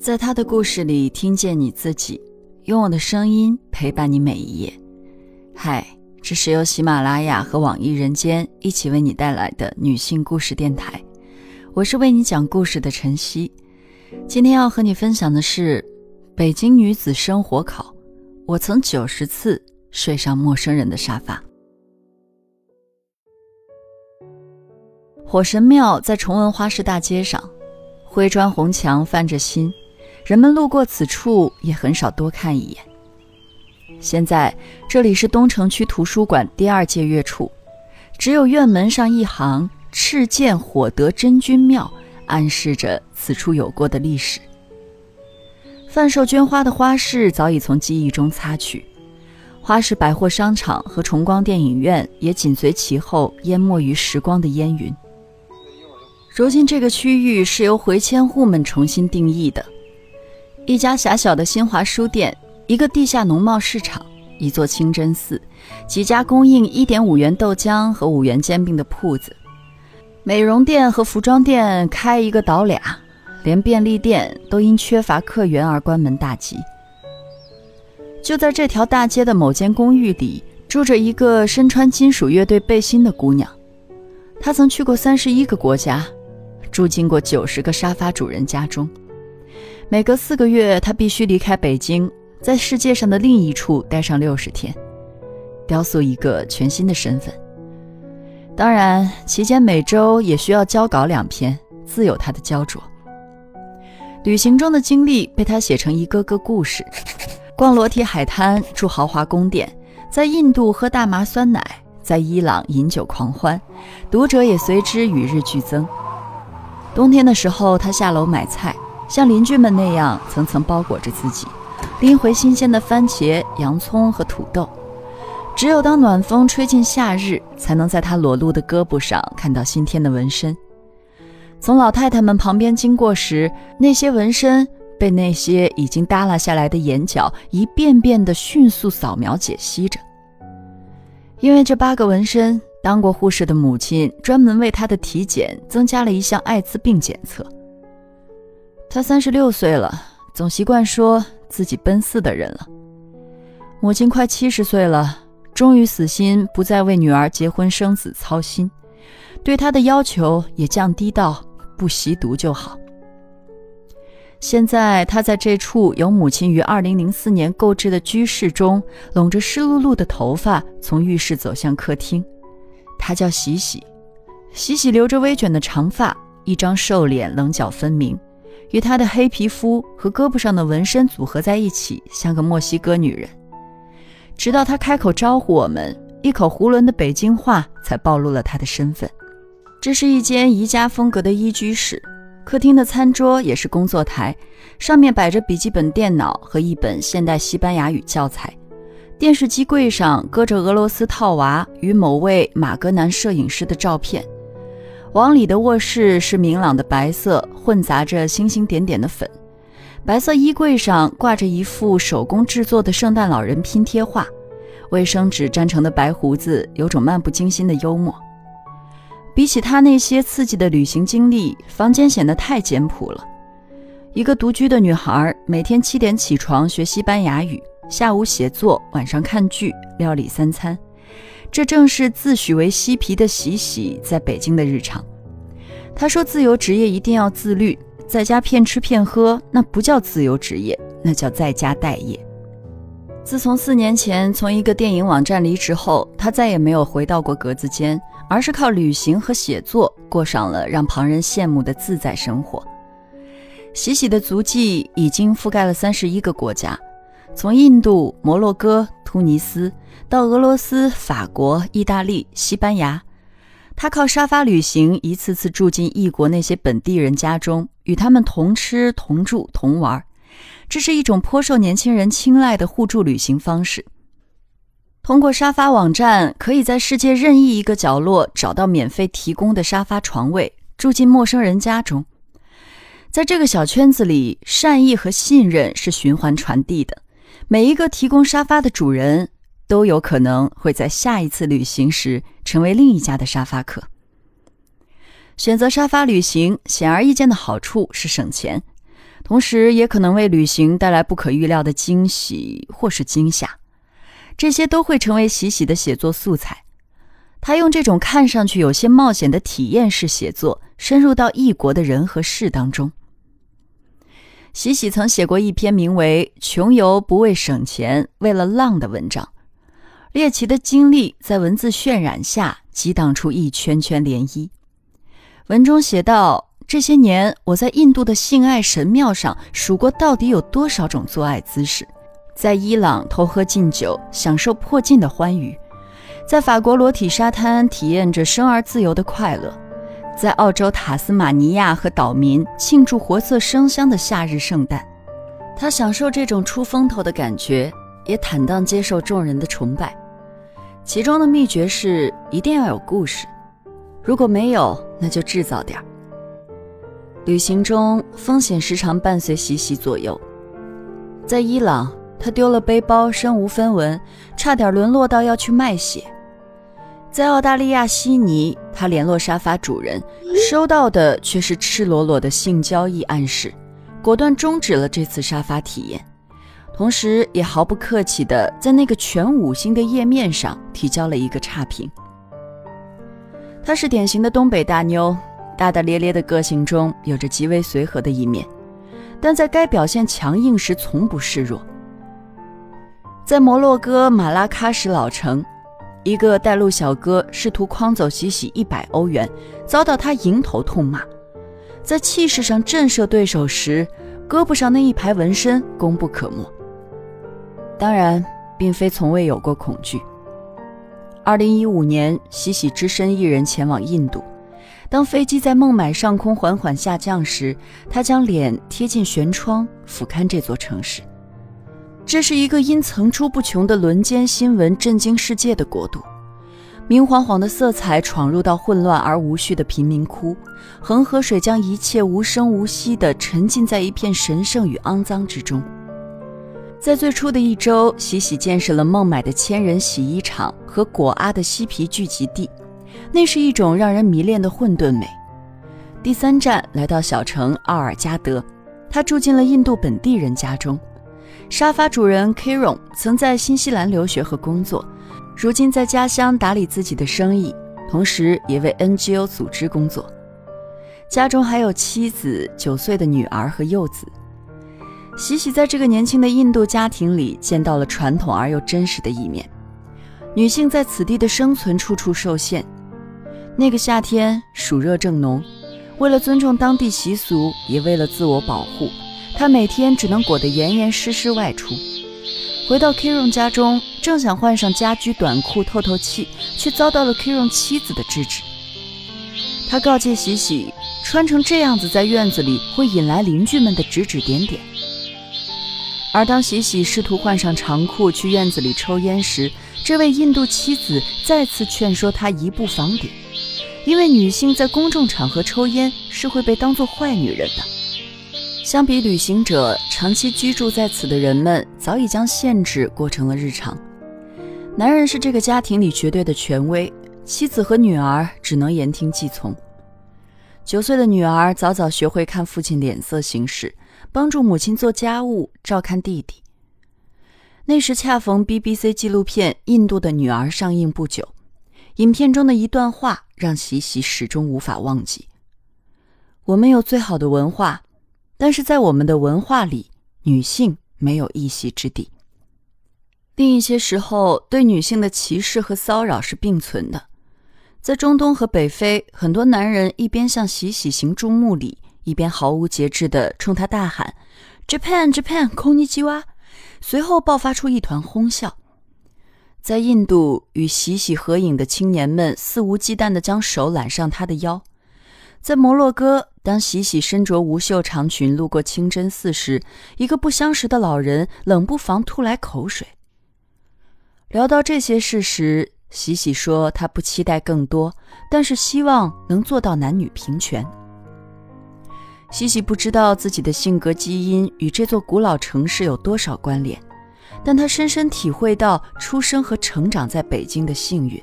在他的故事里听见你自己，用我的声音陪伴你每一页。嗨，这是由喜马拉雅和网易人间一起为你带来的女性故事电台，我是为你讲故事的晨曦。今天要和你分享的是北京女子生活考。我曾九十次睡上陌生人的沙发。火神庙在崇文花市大街上，灰砖红墙泛着新。人们路过此处也很少多看一眼。现在这里是东城区图书馆第二届月处，只有院门上一行“赤剑火德真君庙”，暗示着此处有过的历史。贩售绢花的花市早已从记忆中擦去，花市百货商场和崇光电影院也紧随其后，淹没于时光的烟云。如今这个区域是由回迁户们重新定义的。一家狭小的新华书店，一个地下农贸市场，一座清真寺，几家供应一点五元豆浆和五元煎饼的铺子，美容店和服装店开一个倒俩，连便利店都因缺乏客源而关门大吉。就在这条大街的某间公寓里，住着一个身穿金属乐队背心的姑娘，她曾去过三十一个国家，住进过九十个沙发主人家中。每隔四个月，他必须离开北京，在世界上的另一处待上六十天，雕塑一个全新的身份。当然，期间每周也需要交稿两篇，自有他的焦灼。旅行中的经历被他写成一个个故事：逛裸体海滩，住豪华宫殿，在印度喝大麻酸奶，在伊朗饮酒狂欢，读者也随之与日俱增。冬天的时候，他下楼买菜。像邻居们那样层层包裹着自己，拎回新鲜的番茄、洋葱和土豆。只有当暖风吹进夏日，才能在他裸露的胳膊上看到新添的纹身。从老太太们旁边经过时，那些纹身被那些已经耷拉下来的眼角一遍遍地迅速扫描解析着。因为这八个纹身，当过护士的母亲专门为他的体检增加了一项艾滋病检测。他三十六岁了，总习惯说自己奔四的人了。母亲快七十岁了，终于死心不再为女儿结婚生子操心，对他的要求也降低到不吸毒就好。现在他在这处由母亲于二零零四年购置的居室中，拢着湿漉漉的头发，从浴室走向客厅。他叫喜喜，喜喜留着微卷的长发，一张瘦脸，棱角分明。与她的黑皮肤和胳膊上的纹身组合在一起，像个墨西哥女人。直到她开口招呼我们，一口囫囵的北京话才暴露了她的身份。这是一间宜家风格的一居室，客厅的餐桌也是工作台，上面摆着笔记本电脑和一本现代西班牙语教材。电视机柜上搁着俄罗斯套娃与某位马格南摄影师的照片。往里的卧室是明朗的白色，混杂着星星点点的粉。白色衣柜上挂着一幅手工制作的圣诞老人拼贴画，卫生纸粘成的白胡子有种漫不经心的幽默。比起他那些刺激的旅行经历，房间显得太简朴了。一个独居的女孩，每天七点起床学西班牙语，下午写作，晚上看剧，料理三餐。这正是自诩为嬉皮的喜喜在北京的日常。他说：“自由职业一定要自律，在家骗吃骗喝那不叫自由职业，那叫在家待业。”自从四年前从一个电影网站离职后，他再也没有回到过格子间，而是靠旅行和写作过上了让旁人羡慕的自在生活。喜喜的足迹已经覆盖了三十一个国家，从印度、摩洛哥、突尼斯。到俄罗斯、法国、意大利、西班牙，他靠沙发旅行，一次次住进异国那些本地人家中，与他们同吃、同住、同玩。这是一种颇受年轻人青睐的互助旅行方式。通过沙发网站，可以在世界任意一个角落找到免费提供的沙发床位，住进陌生人家中。在这个小圈子里，善意和信任是循环传递的。每一个提供沙发的主人。都有可能会在下一次旅行时成为另一家的沙发客。选择沙发旅行，显而易见的好处是省钱。同时也可能为旅行带来不可预料的惊喜或是惊吓，这些都会成为喜喜的写作素材。他用这种看上去有些冒险的体验式写作，深入到异国的人和事当中。喜喜曾写过一篇名为《穷游不为省钱，为了浪》的文章，猎奇的经历在文字渲染下激荡出一圈圈涟漪。文中写道。这些年，我在印度的性爱神庙上数过到底有多少种做爱姿势，在伊朗偷喝禁酒，享受破镜的欢愉，在法国裸体沙滩体验着生而自由的快乐，在澳洲塔斯马尼亚和岛民庆祝活色生香的夏日圣诞。他享受这种出风头的感觉，也坦荡接受众人的崇拜。其中的秘诀是一定要有故事，如果没有，那就制造点儿。旅行中，风险时常伴随喜喜左右。在伊朗，他丢了背包，身无分文，差点沦落到要去卖血；在澳大利亚悉尼，他联络沙发主人，收到的却是赤裸裸的性交易暗示，果断终止了这次沙发体验，同时也毫不客气地在那个全五星的页面上提交了一个差评。她是典型的东北大妞。大大咧咧的个性中有着极为随和的一面，但在该表现强硬时从不示弱。在摩洛哥马拉喀什老城，一个带路小哥试图诓走喜喜一百欧元，遭到他迎头痛骂。在气势上震慑对手时，胳膊上那一排纹身功不可没。当然，并非从未有过恐惧。二零一五年，喜喜只身一人前往印度。当飞机在孟买上空缓缓下降时，他将脸贴近舷窗，俯瞰这座城市。这是一个因层出不穷的轮奸新闻震惊世界的国度。明晃晃的色彩闯入到混乱而无序的贫民窟，恒河水将一切无声无息地沉浸在一片神圣与肮脏之中。在最初的一周，喜喜见识了孟买的千人洗衣厂和果阿的嬉皮聚集地。那是一种让人迷恋的混沌美。第三站来到小城奥尔加德，他住进了印度本地人家中。沙发主人 Kiron 曾在新西兰留学和工作，如今在家乡打理自己的生意，同时也为 NGO 组织工作。家中还有妻子、九岁的女儿和幼子。喜喜在这个年轻的印度家庭里见到了传统而又真实的一面。女性在此地的生存处处受限。那个夏天，暑热正浓，为了尊重当地习俗，也为了自我保护，他每天只能裹得严严实实外出。回到 Kiron 家中，正想换上家居短裤透透气，却遭到了 Kiron 妻子的制止。他告诫喜喜，穿成这样子在院子里会引来邻居们的指指点点。而当喜喜试图换上长裤去院子里抽烟时，这位印度妻子再次劝说他移步房顶。因为女性在公众场合抽烟是会被当作坏女人的。相比旅行者，长期居住在此的人们早已将限制过成了日常。男人是这个家庭里绝对的权威，妻子和女儿只能言听计从。九岁的女儿早早学会看父亲脸色行事，帮助母亲做家务、照看弟弟。那时恰逢 BBC 纪录片《印度的女儿》上映不久。影片中的一段话让喜喜始终无法忘记：我们有最好的文化，但是在我们的文化里，女性没有一席之地。另一些时候，对女性的歧视和骚扰是并存的。在中东和北非，很多男人一边向喜喜行注目礼，一边毫无节制地冲他大喊 “Japan Japan，空尼基哇”，随后爆发出一团哄笑。在印度，与喜喜合影的青年们肆无忌惮地将手揽上她的腰；在摩洛哥，当喜喜身着无袖长裙路过清真寺时，一个不相识的老人冷不防吐来口水。聊到这些事时，喜喜说：“他不期待更多，但是希望能做到男女平权。”西西不知道自己的性格基因与这座古老城市有多少关联。但他深深体会到出生和成长在北京的幸运。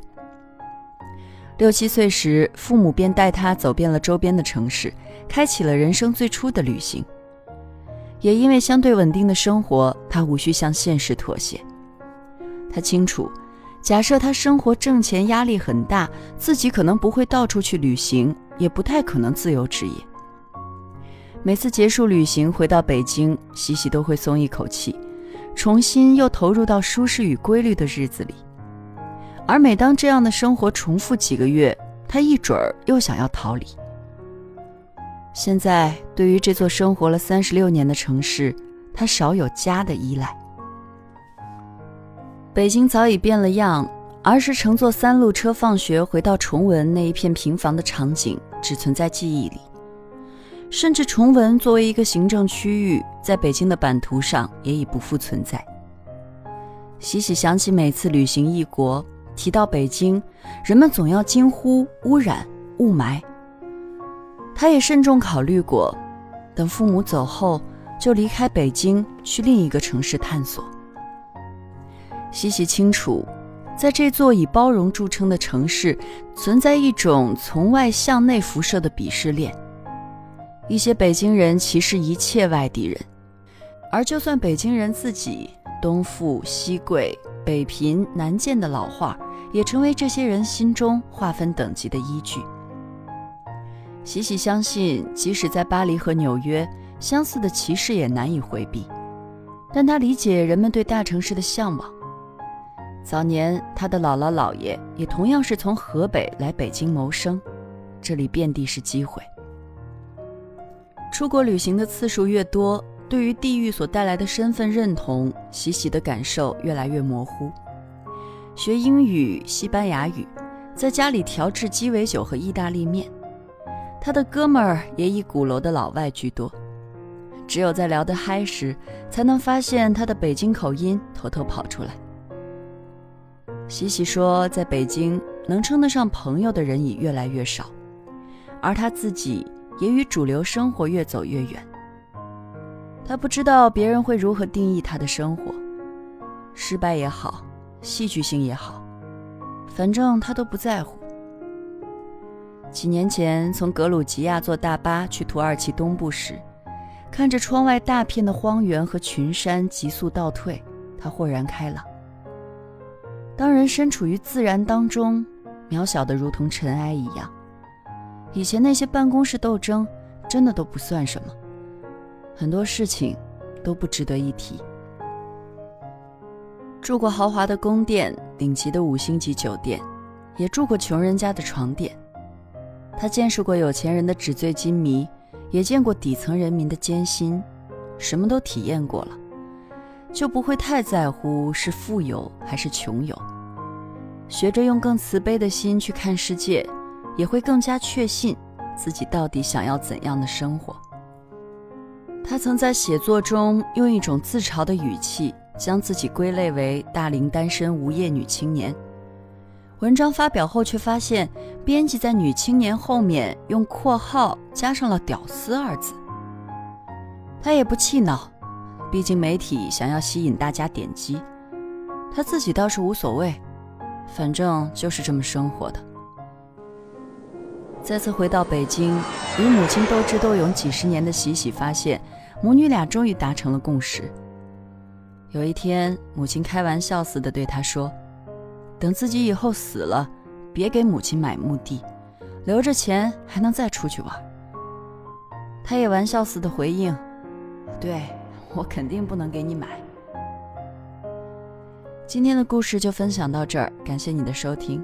六七岁时，父母便带他走遍了周边的城市，开启了人生最初的旅行。也因为相对稳定的生活，他无需向现实妥协。他清楚，假设他生活挣钱压力很大，自己可能不会到处去旅行，也不太可能自由职业。每次结束旅行回到北京，喜喜都会松一口气，重新又投入到舒适与规律的日子里。而每当这样的生活重复几个月，他一准儿又想要逃离。现在，对于这座生活了三十六年的城市，他少有家的依赖。北京早已变了样，儿时乘坐三路车放学回到崇文那一片平房的场景，只存在记忆里。甚至崇文作为一个行政区域，在北京的版图上也已不复存在。喜喜想起每次旅行异国，提到北京，人们总要惊呼污染、雾霾。他也慎重考虑过，等父母走后，就离开北京，去另一个城市探索。西西清楚，在这座以包容著称的城市，存在一种从外向内辐射的鄙视链。一些北京人歧视一切外地人，而就算北京人自己，东富西贵、北贫南贱的老话，也成为这些人心中划分等级的依据。喜喜相信，即使在巴黎和纽约，相似的歧视也难以回避。但他理解人们对大城市的向往。早年，他的姥姥姥爷也同样是从河北来北京谋生，这里遍地是机会。出国旅行的次数越多，对于地域所带来的身份认同，喜喜的感受越来越模糊。学英语、西班牙语，在家里调制鸡尾酒和意大利面。他的哥们儿也以鼓楼的老外居多，只有在聊得嗨时，才能发现他的北京口音偷偷跑出来。喜喜说，在北京能称得上朋友的人已越来越少，而他自己也与主流生活越走越远。他不知道别人会如何定义他的生活，失败也好，戏剧性也好，反正他都不在乎。几年前，从格鲁吉亚坐大巴去土耳其东部时，看着窗外大片的荒原和群山急速倒退，他豁然开朗。当人身处于自然当中，渺小的如同尘埃一样，以前那些办公室斗争真的都不算什么，很多事情都不值得一提。住过豪华的宫殿、顶级的五星级酒店，也住过穷人家的床垫。他见识过有钱人的纸醉金迷，也见过底层人民的艰辛，什么都体验过了，就不会太在乎是富有还是穷有。学着用更慈悲的心去看世界，也会更加确信自己到底想要怎样的生活。他曾在写作中用一种自嘲的语气，将自己归类为大龄单身无业女青年。文章发表后，却发现编辑在“女青年”后面用括号加上了“屌丝”二字。他也不气恼，毕竟媒体想要吸引大家点击，他自己倒是无所谓，反正就是这么生活的。再次回到北京，与母亲斗智斗勇几十年的喜喜发现，母女俩终于达成了共识。有一天，母亲开玩笑似的对他说。等自己以后死了，别给母亲买墓地，留着钱还能再出去玩。他也玩笑似的回应：“对我肯定不能给你买。”今天的故事就分享到这儿，感谢你的收听，